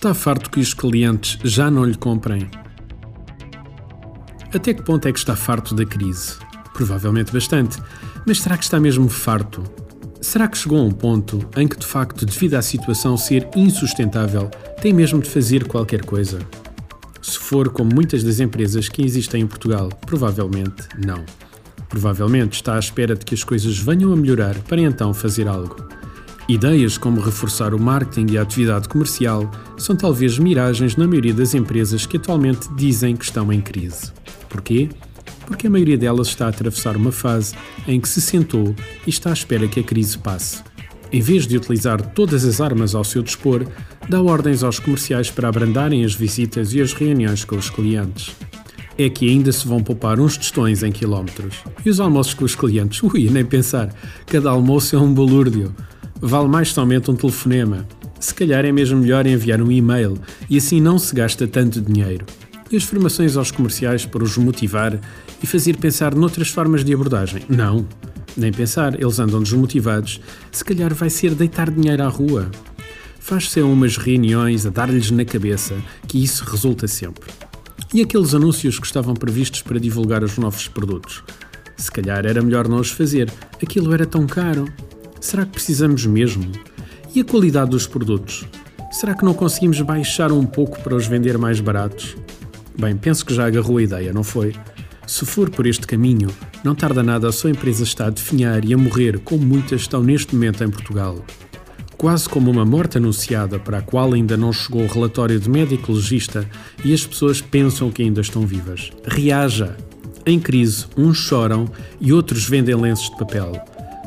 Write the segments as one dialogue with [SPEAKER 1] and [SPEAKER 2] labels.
[SPEAKER 1] Está farto que os clientes já não lhe comprem? Até que ponto é que está farto da crise? Provavelmente bastante. Mas será que está mesmo farto? Será que chegou a um ponto em que, de facto, devido à situação ser insustentável, tem mesmo de fazer qualquer coisa? Se for como muitas das empresas que existem em Portugal, provavelmente não. Provavelmente está à espera de que as coisas venham a melhorar para então fazer algo. Ideias como reforçar o marketing e a atividade comercial são talvez miragens na maioria das empresas que atualmente dizem que estão em crise. Porquê? Porque a maioria delas está a atravessar uma fase em que se sentou e está à espera que a crise passe. Em vez de utilizar todas as armas ao seu dispor, dá ordens aos comerciais para abrandarem as visitas e as reuniões com os clientes. É que ainda se vão poupar uns tostões em quilómetros. E os almoços com os clientes? Ui, nem pensar. Cada almoço é um balúrdio. Vale mais somente um telefonema. Se calhar é mesmo melhor enviar um e-mail e assim não se gasta tanto dinheiro. E as formações aos comerciais para os motivar e fazer pensar noutras formas de abordagem? Não, nem pensar, eles andam desmotivados. Se calhar vai ser deitar dinheiro à rua. Faz-se umas reuniões a dar-lhes na cabeça que isso resulta sempre. E aqueles anúncios que estavam previstos para divulgar os novos produtos? Se calhar era melhor não os fazer, aquilo era tão caro. Será que precisamos mesmo? E a qualidade dos produtos? Será que não conseguimos baixar um pouco para os vender mais baratos? Bem, penso que já agarrou a ideia, não foi? Se for por este caminho, não tarda nada a sua empresa está a definhar e a morrer, como muitas estão neste momento em Portugal. Quase como uma morte anunciada para a qual ainda não chegou o relatório de médico legista e as pessoas pensam que ainda estão vivas. Reaja! Em crise, uns choram e outros vendem lenços de papel.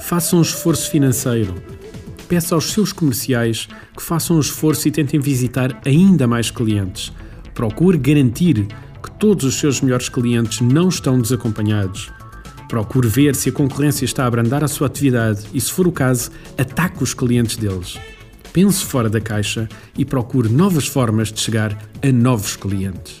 [SPEAKER 1] Faça um esforço financeiro. Peça aos seus comerciais que façam um esforço e tentem visitar ainda mais clientes. Procure garantir que todos os seus melhores clientes não estão desacompanhados. Procure ver se a concorrência está a abrandar a sua atividade e, se for o caso, ataque os clientes deles. Pense fora da caixa e procure novas formas de chegar a novos clientes.